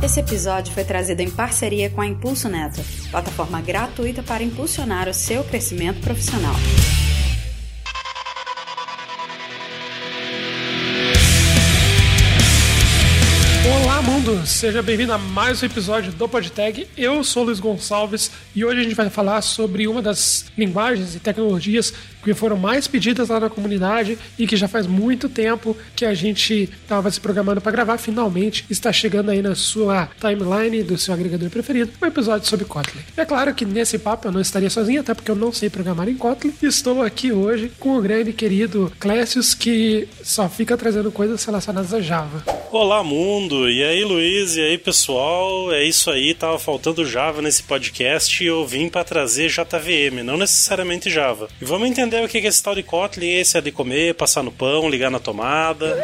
Esse episódio foi trazido em parceria com a Impulso Neto, plataforma gratuita para impulsionar o seu crescimento profissional. Olá, mundo! Seja bem-vindo a mais um episódio do PodTag. Eu sou Luiz Gonçalves e hoje a gente vai falar sobre uma das linguagens e tecnologias que foram mais pedidas lá na comunidade e que já faz muito tempo que a gente estava se programando para gravar. Finalmente está chegando aí na sua timeline do seu agregador preferido um episódio sobre Kotlin. É claro que nesse papo eu não estaria sozinho, até porque eu não sei programar em Kotlin. Estou aqui hoje com o grande querido Clécius, que só fica trazendo coisas relacionadas a Java. Olá, mundo! E aí, Luiz? E aí, pessoal? É isso aí, tava faltando Java nesse podcast e eu vim para trazer JVM, não necessariamente Java. E vamos entender o que é esse tal de Kotlin, esse é de comer, passar no pão, ligar na tomada.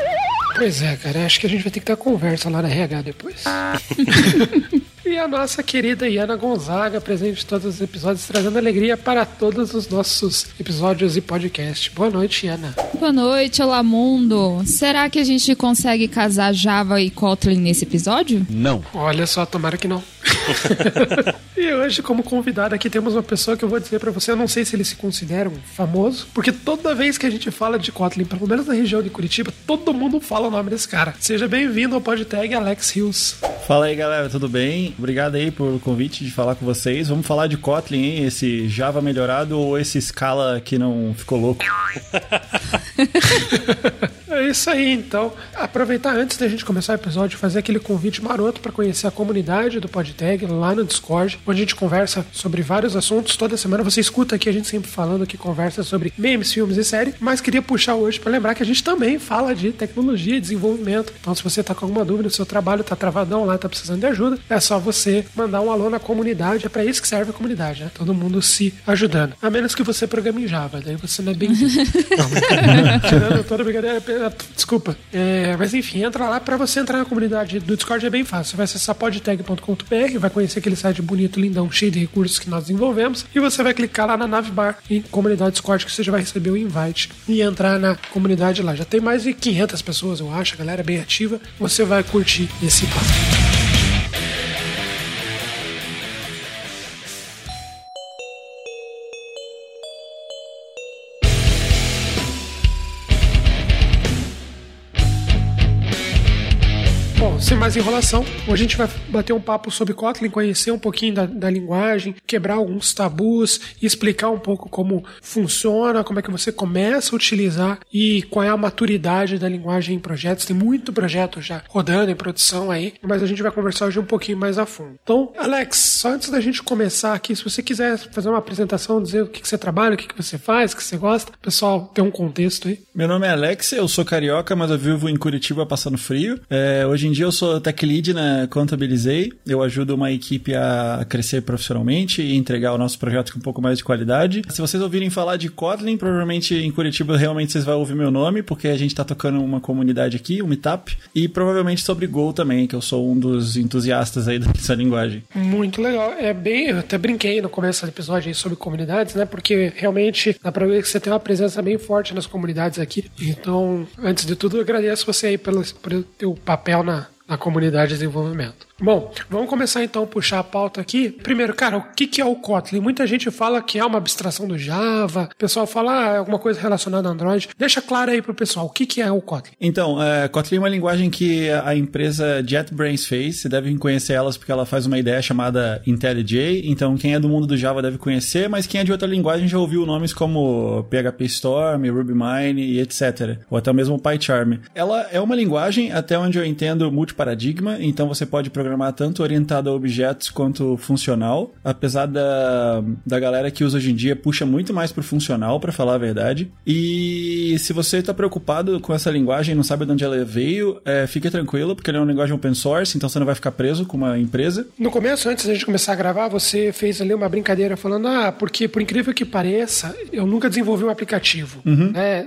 Pois é, cara, acho que a gente vai ter que ter conversa lá na RH depois. E a nossa querida Iana Gonzaga, presente em todos os episódios, trazendo alegria para todos os nossos episódios e podcast. Boa noite, Iana. Boa noite, olá mundo. Será que a gente consegue casar Java e Kotlin nesse episódio? Não. Olha só, tomara que não. e hoje, como convidada aqui, temos uma pessoa que eu vou dizer para você, eu não sei se ele se considera um famoso, porque toda vez que a gente fala de Kotlin, pelo menos na região de Curitiba, todo mundo fala o nome desse cara. Seja bem-vindo ao PodTag Alex Hills. Fala aí, galera, tudo bem? Obrigado aí pelo convite de falar com vocês. Vamos falar de Kotlin, hein? Esse Java melhorado ou esse Scala que não ficou louco? É isso aí, então. Aproveitar antes da gente começar o episódio, fazer aquele convite maroto para conhecer a comunidade do PodTag lá no Discord, onde a gente conversa sobre vários assuntos. Toda semana você escuta aqui a gente sempre falando que conversa sobre memes, filmes e séries, mas queria puxar hoje para lembrar que a gente também fala de tecnologia e desenvolvimento. Então, se você tá com alguma dúvida, o seu trabalho tá travadão lá, tá precisando de ajuda, é só você mandar um alô na comunidade. É para isso que serve a comunidade, né? Todo mundo se ajudando. A menos que você programe em Java, daí você não é bem. tirando toda brincadeira, Desculpa. É, mas enfim, entra lá para você entrar na comunidade do Discord é bem fácil. Você vai acessar podtag.com.br, vai conhecer aquele site bonito, lindão, cheio de recursos que nós desenvolvemos, e você vai clicar lá na navbar em comunidade Discord que você já vai receber o invite e entrar na comunidade lá. Já tem mais de 500 pessoas, eu acho, a galera é bem ativa. Você vai curtir esse papo. Mais enrolação, hoje a gente vai bater um papo sobre Kotlin, conhecer um pouquinho da, da, linguagem, quebrar alguns tabus e explicar um pouco como funciona, como é que você começa a utilizar e qual é a maturidade da linguagem em projetos. Tem muito projeto já rodando em produção aí, mas a gente vai conversar hoje um pouquinho mais a fundo. Então, Alex, só antes da gente começar aqui, se você quiser fazer uma apresentação, dizer o que, que você trabalha, o que, que você faz, o que você gosta, pessoal, tem um contexto aí. Meu nome é Alex, eu sou carioca, mas eu vivo em Curitiba passando frio. É, hoje em dia eu sou tech lead na Contabilizei. Eu ajudo uma equipe a crescer profissionalmente e entregar o nosso projeto com um pouco mais de qualidade. Se vocês ouvirem falar de Kotlin, provavelmente em Curitiba realmente vocês vão ouvir meu nome, porque a gente está tocando uma comunidade aqui, um meetup, e provavelmente sobre Go também, que eu sou um dos entusiastas aí dessa linguagem. Muito legal. É bem, eu até brinquei no começo do episódio aí sobre comunidades, né? Porque realmente dá pra ver que você tem uma presença bem forte nas comunidades aqui. Então, antes de tudo, eu agradeço você aí pelo, pelo teu papel na, na comunidade de desenvolvimento. Bom, vamos começar então a puxar a pauta aqui. Primeiro, cara, o que, é o Kotlin? Muita gente fala que é uma abstração do Java, o pessoal fala ah, alguma coisa relacionada a Android. Deixa claro aí pro pessoal, o que, que é o Kotlin? Então, é, Kotlin é uma linguagem que a empresa JetBrains fez, você deve conhecer elas porque ela faz uma ideia chamada IntelliJ, então quem é do mundo do Java deve conhecer, mas quem é de outra linguagem já ouviu nomes como PHP Storm, RubyMine e etc. Ou até mesmo PyCharm. Ela é uma linguagem, até onde eu entendo, multiparadigma, então você pode programar tanto orientado a objetos quanto funcional, apesar da, da galera que usa hoje em dia puxa muito mais pro funcional, para falar a verdade. E se você está preocupado com essa linguagem e não sabe de onde ela veio, é, fique tranquilo, porque ela é uma linguagem open source, então você não vai ficar preso com uma empresa. No começo, antes da gente começar a gravar, você fez ali uma brincadeira falando, ah, porque por incrível que pareça, eu nunca desenvolvi um aplicativo. Uhum. É,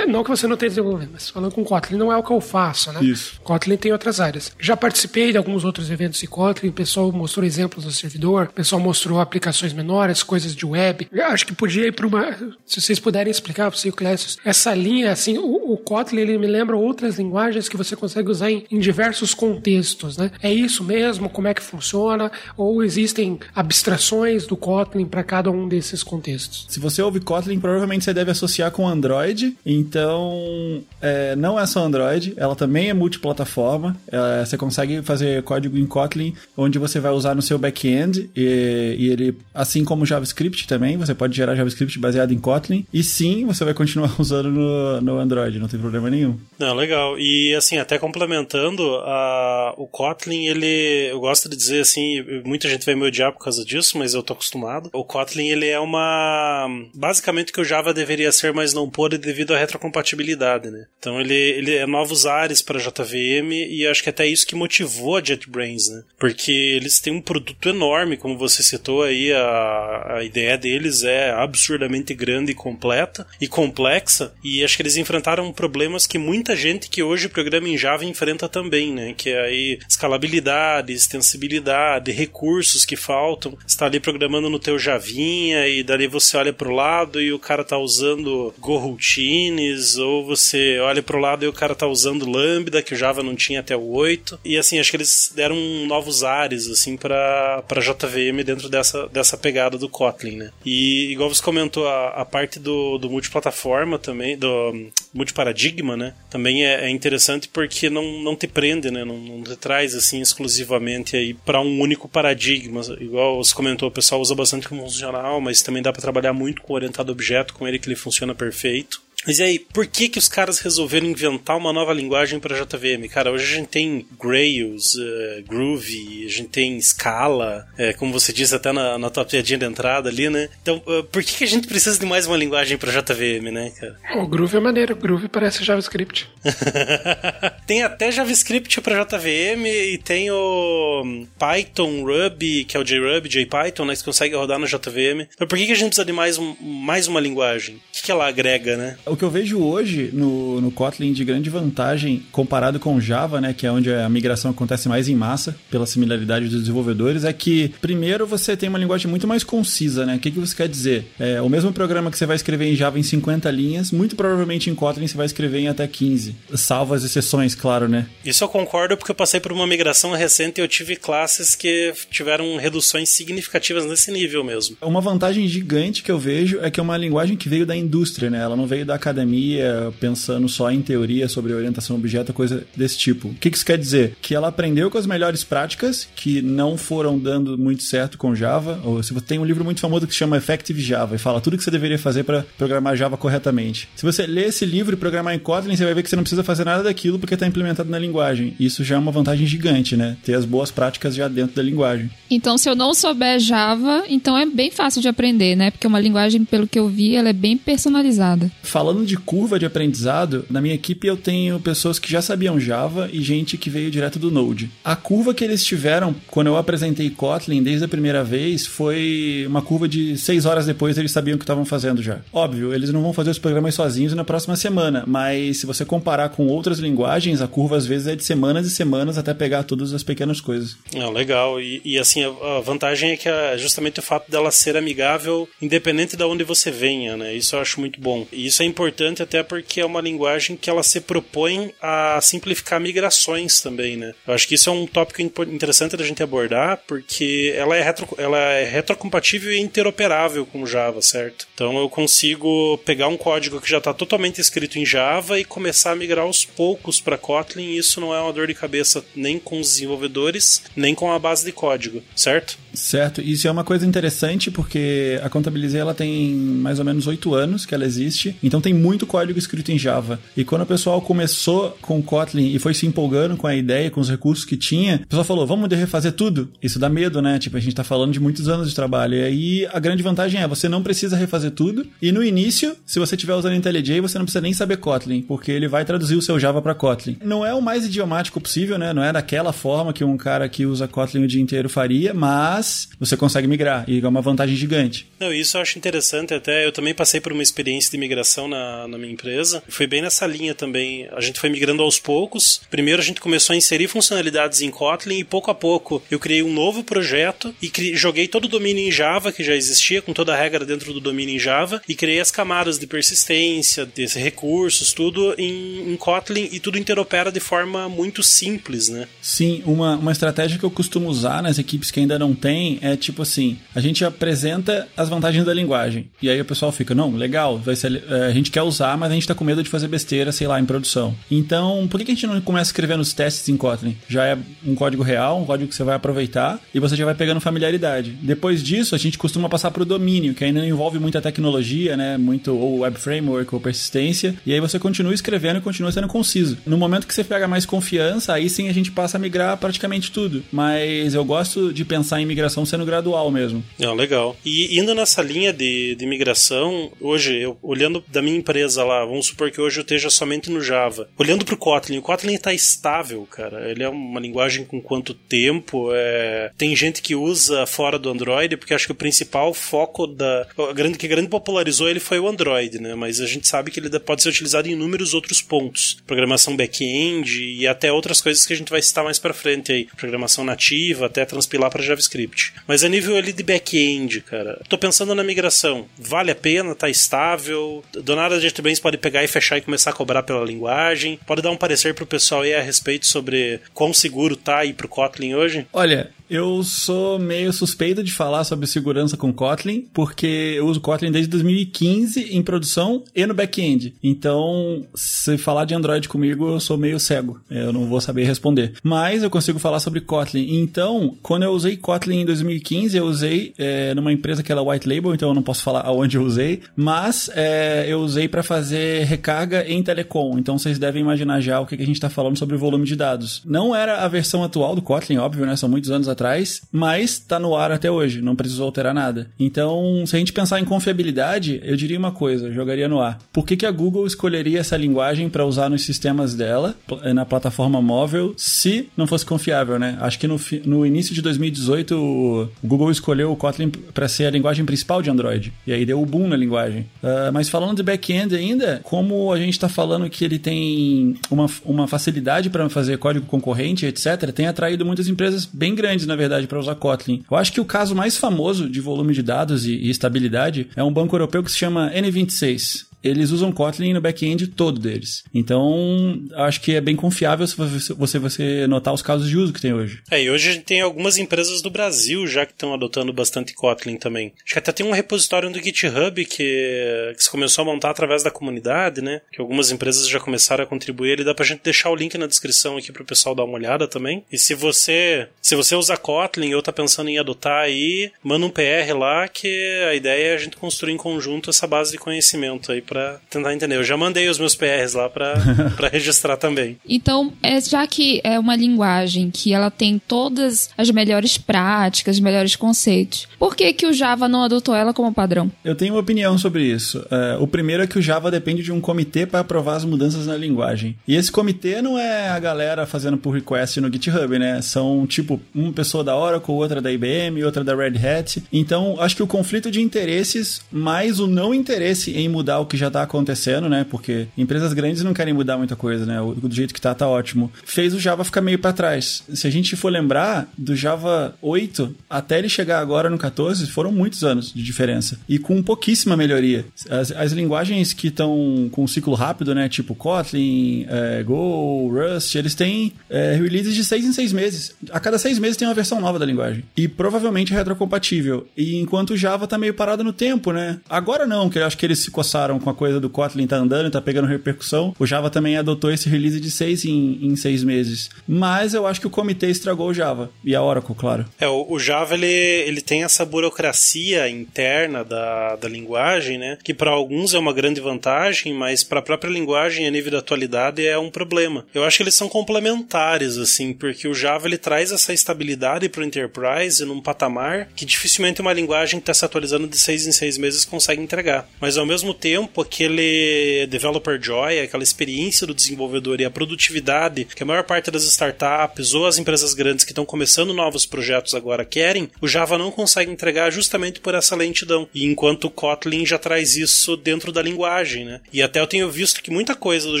não que você não tenha desenvolvido, mas falando com Kotlin, não é o que eu faço, né? Isso. Kotlin tem outras áreas. Já participei de alguns outros outros eventos em Kotlin, o pessoal mostrou exemplos do servidor, o pessoal mostrou aplicações menores, coisas de web. Eu acho que podia ir para uma. Se vocês puderem explicar para o Clécio, essa linha, assim, o, o Kotlin ele me lembra outras linguagens que você consegue usar em, em diversos contextos, né? É isso mesmo? Como é que funciona? Ou existem abstrações do Kotlin para cada um desses contextos? Se você ouve Kotlin, provavelmente você deve associar com Android. Então, é, não é só Android, ela também é multiplataforma. É, você consegue fazer código em Kotlin, onde você vai usar no seu back-end. E, e, ele, assim como JavaScript também, você pode gerar JavaScript baseado em Kotlin. E sim, você vai continuar usando no, no Android, não tem problema nenhum. Não, legal. E assim, até complementando, a, o Kotlin, ele. Eu gosto de dizer assim, muita gente vai me odiar por causa disso, mas eu tô acostumado. O Kotlin, ele é uma. Basicamente o que o Java deveria ser, mas não pôde devido à retrocompatibilidade, né? Então ele, ele é novos ares para JVM e acho que até isso que motivou a JetBrains, né? Porque eles têm um produto enorme, como você citou aí, a, a ideia deles é absurdamente grande e completa e complexa, e acho que eles enfrentaram problemas que muita gente que hoje programa em Java enfrenta também, né? Que é aí escalabilidade, extensibilidade, recursos que faltam. Está ali programando no teu Javinha e dali você olha para o lado e o cara tá usando Routines, ou você olha para o lado e o cara tá usando Lambda, que o Java não tinha até o 8. E assim, acho que eles deram novos ares assim para JVM dentro dessa, dessa pegada do Kotlin, né? E igual você comentou, a, a parte do, do multiplataforma também, do multiparadigma, né? Também é, é, interessante porque não, não te prende, né? Não, não te traz assim exclusivamente aí para um único paradigma. Igual você comentou, o pessoal usa bastante como funcional, mas também dá para trabalhar muito com orientado objeto, com ele que ele funciona perfeito. Mas e aí, por que que os caras resolveram inventar uma nova linguagem para JVM? Cara, hoje a gente tem Grails, uh, Groovy, a gente tem Scala, é, como você disse até na, na tua piadinha de entrada ali, né? Então, uh, por que que a gente precisa de mais uma linguagem para JVM, né, cara? O Groovy é maneiro, o Groovy parece JavaScript. tem até JavaScript para JVM e tem o Python, Ruby, que é o JRuby, JPython, né, que consegue rodar no JVM. Então, por que que a gente precisa de mais, um, mais uma linguagem? O que, que ela agrega, né? O que eu vejo hoje no, no Kotlin de grande vantagem comparado com Java, né, que é onde a migração acontece mais em massa, pela similaridade dos desenvolvedores, é que, primeiro, você tem uma linguagem muito mais concisa, né? O que, que você quer dizer? É, o mesmo programa que você vai escrever em Java em 50 linhas, muito provavelmente em Kotlin você vai escrever em até 15. Salvo as exceções, claro, né? Isso eu concordo porque eu passei por uma migração recente e eu tive classes que tiveram reduções significativas nesse nível mesmo. Uma vantagem gigante que eu vejo é que é uma linguagem que veio da indústria, né? Ela não veio da academia pensando só em teoria sobre orientação objeto, coisa desse tipo. O que isso quer dizer? Que ela aprendeu com as melhores práticas que não foram dando muito certo com Java. Ou se você tem um livro muito famoso que se chama Effective Java e fala tudo que você deveria fazer para programar Java corretamente. Se você ler esse livro e programar em Kotlin, você vai ver que você não precisa fazer nada daquilo porque está implementado na linguagem. Isso já é uma vantagem gigante, né? Ter as boas práticas já dentro da linguagem. Então, se eu não souber Java, então é bem fácil de aprender, né? Porque uma linguagem, pelo que eu vi, ela é bem personalizada. Falando falando de curva de aprendizado, na minha equipe eu tenho pessoas que já sabiam Java e gente que veio direto do Node. A curva que eles tiveram quando eu apresentei Kotlin desde a primeira vez foi uma curva de seis horas depois eles sabiam o que estavam fazendo já. Óbvio, eles não vão fazer os programas sozinhos na próxima semana, mas se você comparar com outras linguagens, a curva às vezes é de semanas e semanas até pegar todas as pequenas coisas. É, legal. E, e assim, a, a, vantagem é que justamente o fato dela ser amigável, independente de onde você venha, né? Isso eu acho muito bom. E isso é importante importante até porque é uma linguagem que ela se propõe a simplificar migrações também, né? Eu acho que isso é um tópico interessante da gente abordar, porque ela é, retro, ela é retrocompatível e interoperável com Java, certo? Então eu consigo pegar um código que já está totalmente escrito em Java e começar a migrar aos poucos para Kotlin, e isso não é uma dor de cabeça nem com os desenvolvedores, nem com a base de código, certo? Certo, isso é uma coisa interessante porque a Contabilizei ela tem mais ou menos oito anos que ela existe, então tem muito código escrito em Java. E quando o pessoal começou com Kotlin e foi se empolgando com a ideia, com os recursos que tinha, o pessoal falou: vamos refazer tudo? Isso dá medo, né? Tipo, a gente tá falando de muitos anos de trabalho. E aí a grande vantagem é você não precisa refazer tudo. E no início, se você estiver usando IntelliJ, você não precisa nem saber Kotlin, porque ele vai traduzir o seu Java para Kotlin. Não é o mais idiomático possível, né? Não é daquela forma que um cara que usa Kotlin o dia inteiro faria, mas mas você consegue migrar e é uma vantagem gigante. Não, isso eu acho interessante até. Eu também passei por uma experiência de migração na, na minha empresa. Foi bem nessa linha também. A gente foi migrando aos poucos. Primeiro a gente começou a inserir funcionalidades em Kotlin e pouco a pouco eu criei um novo projeto e joguei todo o domínio em Java que já existia, com toda a regra dentro do domínio em Java, e criei as camadas de persistência, desses recursos, tudo em, em Kotlin e tudo interopera de forma muito simples, né? Sim, uma, uma estratégia que eu costumo usar nas equipes que ainda não tem é tipo assim: a gente apresenta as vantagens da linguagem. E aí o pessoal fica, não, legal, vai ser, é, a gente quer usar, mas a gente tá com medo de fazer besteira, sei lá, em produção. Então, por que, a gente não começa escrevendo os testes em Kotlin? Já é um código real, um código que você vai aproveitar e você já vai pegando familiaridade. Depois disso, a gente costuma passar para o domínio, que ainda não envolve muita tecnologia, né? Muito ou web framework ou persistência. E aí você continua escrevendo e continua sendo conciso. No momento que você pega mais confiança, aí sim a gente passa a migrar praticamente tudo. Mas eu gosto de pensar em migração sendo gradual mesmo. É, legal. E indo nessa linha de, de migração, hoje, eu, olhando da minha empresa lá, vamos supor que hoje eu esteja somente no Java. Olhando para o Kotlin, o Kotlin está estável, cara. Ele é uma linguagem com quanto tempo. É... Tem gente que usa fora do Android, porque acho que o principal foco da. O grande, que grande popularizou ele foi o Android, né? Mas a gente sabe que ele pode ser utilizado em inúmeros outros pontos. Programação back-end e até outras coisas que a gente vai citar mais para frente aí. Programação nativa, até transpilar para JavaScript. Mas a nível ali de back-end, cara, tô pensando na migração. Vale a pena? Tá estável? Do nada a JetBrains pode pegar e fechar e começar a cobrar pela linguagem? Pode dar um parecer pro pessoal aí a respeito sobre quão seguro tá aí pro Kotlin hoje? Olha, eu sou meio suspeito de falar sobre segurança com Kotlin, porque eu uso Kotlin desde 2015 em produção e no back-end. Então, se falar de Android comigo, eu sou meio cego. Eu não vou saber responder. Mas eu consigo falar sobre Kotlin. Então, quando eu usei Kotlin em 2015, eu usei é, numa empresa que era White Label, então eu não posso falar aonde eu usei, mas é, eu usei para fazer recarga em telecom. Então, vocês devem imaginar já o que a gente está falando sobre volume de dados. Não era a versão atual do Kotlin, óbvio, né? São muitos anos atrás atrás, mas está no ar até hoje, não precisou alterar nada. Então, se a gente pensar em confiabilidade, eu diria uma coisa, jogaria no ar. Por que, que a Google escolheria essa linguagem para usar nos sistemas dela, na plataforma móvel, se não fosse confiável, né? Acho que no, no início de 2018 o Google escolheu o Kotlin para ser a linguagem principal de Android. E aí deu o boom na linguagem. Uh, mas falando de back-end ainda, como a gente está falando que ele tem uma, uma facilidade para fazer código concorrente, etc., tem atraído muitas empresas bem grandes, na verdade, para usar Kotlin. Eu acho que o caso mais famoso de volume de dados e, e estabilidade é um banco europeu que se chama N26 eles usam Kotlin no back-end todo deles. Então, acho que é bem confiável se você, você notar os casos de uso que tem hoje. É, e hoje a gente tem algumas empresas do Brasil já que estão adotando bastante Kotlin também. Acho que até tem um repositório no GitHub que, que se começou a montar através da comunidade, né? Que algumas empresas já começaram a contribuir. Ele dá pra gente deixar o link na descrição aqui pro pessoal dar uma olhada também. E se você se você usa Kotlin ou tá pensando em adotar aí, manda um PR lá que a ideia é a gente construir em conjunto essa base de conhecimento aí para tentar entender. Eu já mandei os meus PRs lá para registrar também. Então, é, já que é uma linguagem que ela tem todas as melhores práticas, os melhores conceitos, por que, que o Java não adotou ela como padrão? Eu tenho uma opinião sobre isso. É, o primeiro é que o Java depende de um comitê para aprovar as mudanças na linguagem. E esse comitê não é a galera fazendo pull request no GitHub, né? São tipo uma pessoa da Oracle, outra da IBM, outra da Red Hat. Então, acho que o conflito de interesses mais o não interesse em mudar o que já está acontecendo, né? Porque empresas grandes não querem mudar muita coisa, né? O, do jeito que tá, tá ótimo. Fez o Java ficar meio para trás. Se a gente for lembrar, do Java 8 até ele chegar agora no 14, foram muitos anos de diferença. E com pouquíssima melhoria. As, as linguagens que estão com ciclo rápido, né? Tipo Kotlin, é, Go, Rust, eles têm é, releases de seis em seis meses. A cada seis meses tem uma versão nova da linguagem. E provavelmente retrocompatível. E enquanto o Java tá meio parado no tempo, né? Agora não, que eu acho que eles se coçaram com a coisa do Kotlin tá andando, tá pegando repercussão. O Java também adotou esse release de seis em, em seis meses. Mas eu acho que o comitê estragou o Java. E a Oracle, claro. É, o, o Java, ele, ele tem essa burocracia interna da, da linguagem, né? Que para alguns é uma grande vantagem, mas para a própria linguagem, a nível da atualidade, é um problema. Eu acho que eles são complementares, assim, porque o Java, ele traz essa estabilidade para o Enterprise num patamar que dificilmente uma linguagem que está se atualizando de seis em seis meses consegue entregar. Mas ao mesmo tempo, aquele developer joy, aquela experiência do desenvolvedor e a produtividade que a maior parte das startups ou as empresas grandes que estão começando novos projetos agora querem, o Java não consegue entregar justamente por essa lentidão. E enquanto o Kotlin já traz isso dentro da linguagem, né? E até eu tenho visto que muita coisa do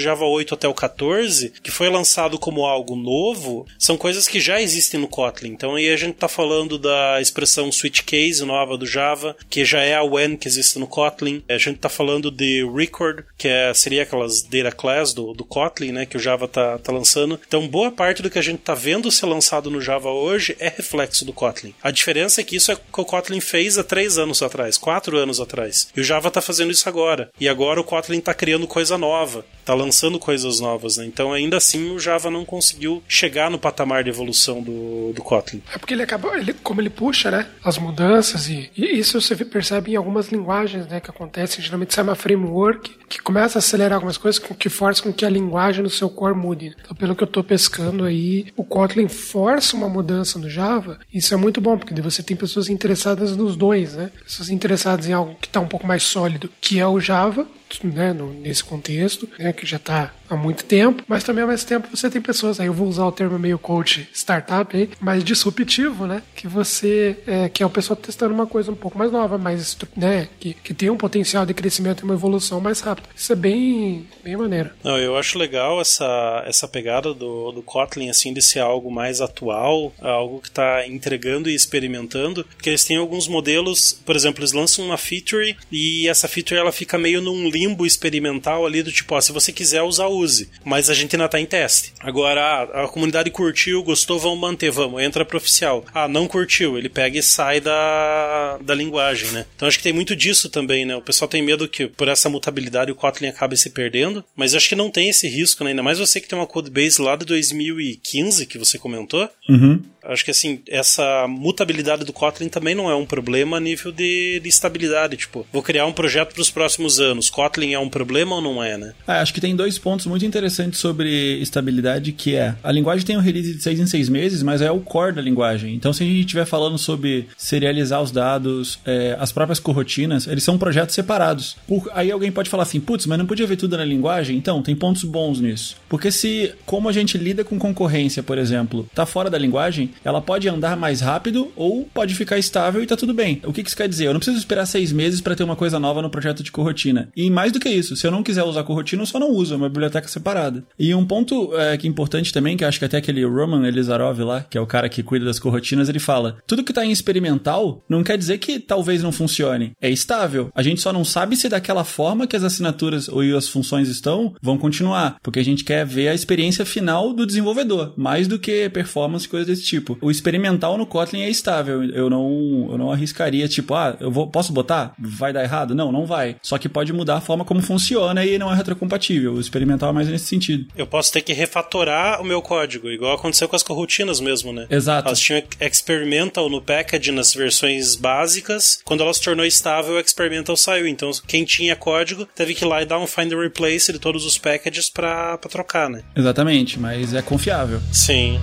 Java 8 até o 14, que foi lançado como algo novo, são coisas que já existem no Kotlin. Então aí a gente está falando da expressão switch case nova do Java, que já é a when que existe no Kotlin. A gente está falando de record, que é, seria aquelas data class do, do Kotlin, né, que o Java está tá lançando. Então boa parte do que a gente está vendo ser lançado no Java hoje é reflexo do Kotlin. A diferença é que isso é o que o Kotlin fez há três anos atrás, quatro anos atrás. E o Java está fazendo isso agora. E agora o Kotlin está criando coisa nova, está lançando coisas novas. Né? Então ainda assim o Java não conseguiu chegar no patamar de evolução do, do Kotlin. É porque ele acaba, ele, como ele puxa, né, as mudanças e, e isso você percebe em algumas linguagens, né, que acontecem. Geralmente sai uma framework que começa a acelerar algumas coisas que força com que a linguagem no seu core mude. Então, pelo que eu estou pescando aí, o Kotlin força uma mudança no Java. Isso é muito bom porque você tem pessoas interessadas nos dois, né? Pessoas interessadas em algo que está um pouco mais sólido, que é o Java, né, no, nesse contexto, né, que já está há muito tempo, mas também ao mesmo tempo você tem pessoas, aí eu vou usar o termo meio coach startup aí, mais disruptivo, né, que você, é, que é o pessoal testando uma coisa um pouco mais nova, mais, né, que, que tem um potencial de crescimento e uma evolução mais rápida. Isso é bem, bem maneiro. Não, eu acho legal essa, essa pegada do, do Kotlin, assim, de ser algo mais atual, algo que está entregando e experimentando, porque eles têm alguns modelos, por exemplo, eles lançam uma feature e essa feature ela fica meio num limbo experimental ali do tipo, ó, se você quiser usar, use. Mas a gente ainda tá em teste. Agora, a, a comunidade curtiu, gostou, vamos manter, vamos, entra pro oficial. Ah, não curtiu, ele pega e sai da, da linguagem, né? Então acho que tem muito disso também, né? O pessoal tem medo que por essa mutabilidade o Kotlin acabe se perdendo, mas acho que não tem esse risco, né? Ainda mais você que tem uma codebase lá de 2015 que você comentou. Uhum. Acho que assim, essa mutabilidade do Kotlin também não é um problema a nível de, de estabilidade. Tipo, vou criar um projeto para os próximos anos. Kotlin é um problema ou não é, né? Ah, acho que tem dois pontos muito interessantes sobre estabilidade, que é a linguagem tem um release de seis em seis meses, mas é o core da linguagem. Então, se a gente estiver falando sobre serializar os dados, é, as próprias corotinas, eles são projetos separados. Por, aí alguém pode falar assim, putz, mas não podia ver tudo na linguagem? Então, tem pontos bons nisso. Porque se, como a gente lida com concorrência, por exemplo, tá fora da linguagem, ela pode andar mais rápido ou pode ficar estável e tá tudo bem. O que, que isso quer dizer? Eu não preciso esperar seis meses para ter uma coisa nova no projeto de corrotina. E mais do que isso, se eu não quiser usar corrotina, eu só não uso, é uma biblioteca separada. E um ponto é, que é importante também, que acho que até aquele Roman Elizarov lá, que é o cara que cuida das corrotinas, ele fala: tudo que tá em experimental não quer dizer que talvez não funcione. É estável. A gente só não sabe se daquela forma que as assinaturas ou as funções estão vão continuar, porque a gente quer ver a experiência final do desenvolvedor, mais do que performance coisas desse tipo. O experimental no Kotlin é estável. Eu não, eu não arriscaria, tipo, ah, eu vou, posso botar? Vai dar errado? Não, não vai. Só que pode mudar a forma como funciona e não é retrocompatível. O experimental é mais nesse sentido. Eu posso ter que refatorar o meu código, igual aconteceu com as corrutinas mesmo, né? Exato. Elas tinham experimental no package nas versões básicas. Quando ela se tornou estável, o experimental saiu. Então, quem tinha código teve que ir lá e dar um find and replace de todos os packages para trocar, né? Exatamente, mas é confiável. Sim.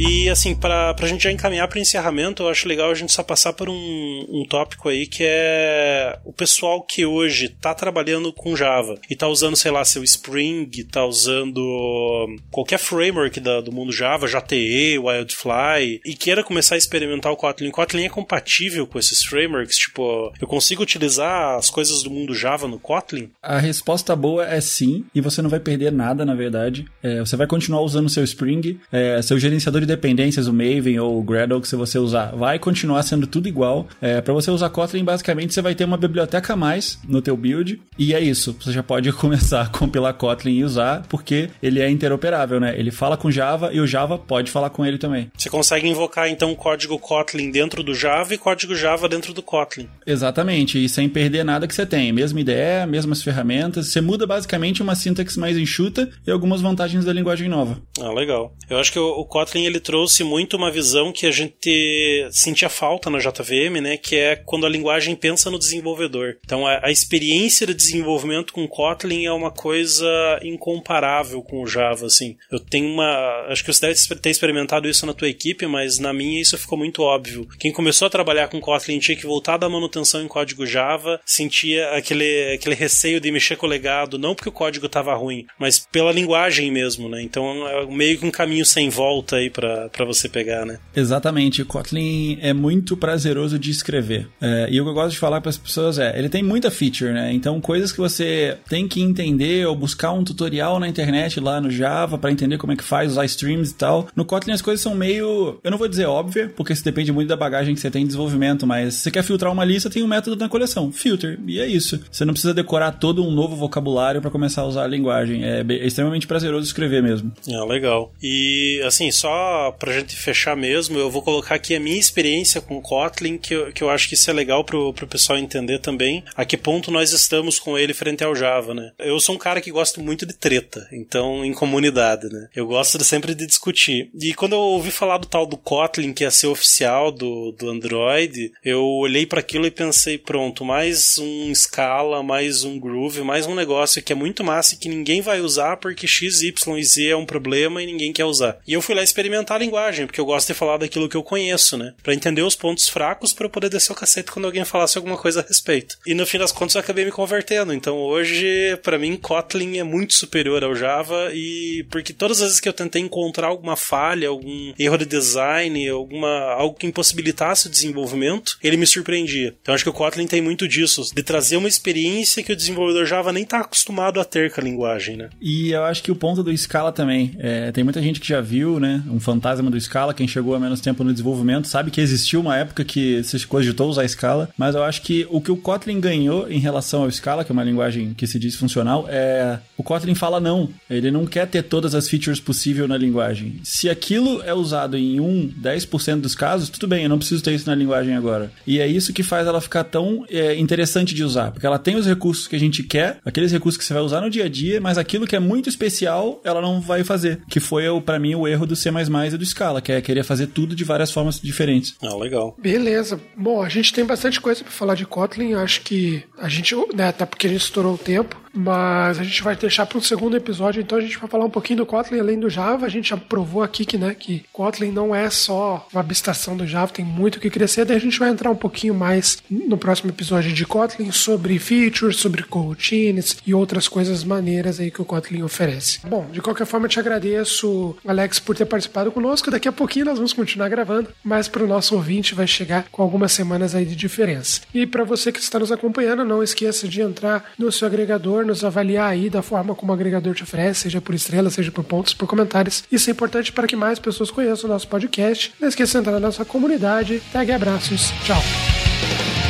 E assim, pra, pra gente já encaminhar para encerramento, eu acho legal a gente só passar por um, um tópico aí que é o pessoal que hoje tá trabalhando com Java e tá usando, sei lá, seu Spring, tá usando qualquer framework da, do mundo Java, JTE, Wildfly, e queira começar a experimentar o Kotlin. Kotlin é compatível com esses frameworks? Tipo, eu consigo utilizar as coisas do mundo Java no Kotlin? A resposta boa é sim, e você não vai perder nada, na verdade. É, você vai continuar usando seu Spring, é, seu gerenciador de dependências, o Maven ou o Gradle que se você usar, vai continuar sendo tudo igual. É, para você usar Kotlin, basicamente você vai ter uma biblioteca a mais no teu build e é isso. Você já pode começar a compilar Kotlin e usar porque ele é interoperável, né? Ele fala com Java e o Java pode falar com ele também. Você consegue invocar então o código Kotlin dentro do Java e código Java dentro do Kotlin. Exatamente, e sem perder nada que você tem. Mesma ideia, mesmas ferramentas. Você muda basicamente uma sintaxe mais enxuta e algumas vantagens da linguagem nova. Ah, legal. Eu acho que o, o Kotlin ele ele trouxe muito uma visão que a gente sentia falta na JVM, né? Que é quando a linguagem pensa no desenvolvedor. Então, a, a experiência de desenvolvimento com Kotlin é uma coisa incomparável com o Java, assim. Eu tenho uma... Acho que você deve ter experimentado isso na tua equipe, mas na minha isso ficou muito óbvio. Quem começou a trabalhar com Kotlin tinha que voltar da manutenção em código Java, sentia aquele, aquele receio de mexer com o legado, não porque o código estava ruim, mas pela linguagem mesmo, né? Então é meio que um caminho sem volta aí para você pegar, né? Exatamente. O Kotlin é muito prazeroso de escrever. É, e o que eu gosto de falar para as pessoas é, ele tem muita feature, né? Então coisas que você tem que entender ou buscar um tutorial na internet lá no Java para entender como é que faz, usar streams e tal. No Kotlin as coisas são meio, eu não vou dizer óbvia, porque isso depende muito da bagagem que você tem em desenvolvimento, mas se você quer filtrar uma lista, tem um método na coleção, filter, e é isso. Você não precisa decorar todo um novo vocabulário para começar a usar a linguagem. É, é extremamente prazeroso escrever mesmo. É, legal. E, assim, só pra gente fechar mesmo, eu vou colocar aqui a minha experiência com Kotlin, que eu, que eu acho que isso é legal pro, pro pessoal entender também a que ponto nós estamos com ele frente ao Java, né? Eu sou um cara que gosto muito de treta, então, em comunidade, né? Eu gosto de, sempre de discutir. E quando eu ouvi falar do tal do Kotlin, que ia ser oficial do, do Android, eu olhei para aquilo e pensei, pronto, mais um Scala, mais um Groove, mais um negócio que é muito massa e que ninguém vai usar porque X, Y e Z é um problema e ninguém quer usar. E eu fui lá experimentar a linguagem, porque eu gosto de falar daquilo que eu conheço, né? Para entender os pontos fracos para eu poder descer o cacete quando alguém falasse alguma coisa a respeito. E no fim das contas eu acabei me convertendo. Então hoje, para mim, Kotlin é muito superior ao Java e porque todas as vezes que eu tentei encontrar alguma falha, algum erro de design, alguma algo que impossibilitasse o desenvolvimento, ele me surpreendia. Então acho que o Kotlin tem muito disso, de trazer uma experiência que o desenvolvedor Java nem está acostumado a ter com a linguagem, né? E eu acho que o ponto do Scala também, é, tem muita gente que já viu, né, um fantasma do Scala, quem chegou há menos tempo no desenvolvimento sabe que existiu uma época que se cogitou usar Scala, mas eu acho que o que o Kotlin ganhou em relação ao Scala, que é uma linguagem que se diz funcional, é o Kotlin fala não. Ele não quer ter todas as features possíveis na linguagem. Se aquilo é usado em 1, 10% dos casos, tudo bem, eu não preciso ter isso na linguagem agora. E é isso que faz ela ficar tão é, interessante de usar, porque ela tem os recursos que a gente quer, aqueles recursos que você vai usar no dia a dia, mas aquilo que é muito especial, ela não vai fazer. Que foi, para mim, o erro do C++ e do Scala, que é querer fazer tudo de várias formas diferentes. Ah, legal. Beleza. Bom, a gente tem bastante coisa para falar de Kotlin. Acho que a gente, né, até porque a gente estourou o tempo, mas a gente vai deixar para um segundo episódio, então a gente vai falar um pouquinho do Kotlin além do Java. A gente já provou aqui que, né, que Kotlin não é só uma abstração do Java, tem muito o que crescer. Daí a gente vai entrar um pouquinho mais no próximo episódio de Kotlin sobre features, sobre coroutines e outras coisas maneiras aí que o Kotlin oferece. Bom, de qualquer forma, eu te agradeço, Alex, por ter participado conosco. Daqui a pouquinho nós vamos continuar gravando, mas para o nosso ouvinte vai chegar com algumas semanas aí de diferença. E para você que está nos acompanhando, não esqueça de entrar no seu agregador, nos avaliar aí da forma como o agregador te oferece, seja por estrelas, seja por pontos, por comentários. Isso é importante para que mais pessoas conheçam o nosso podcast. Não esqueça de entrar na nossa comunidade. Tag abraços. Tchau.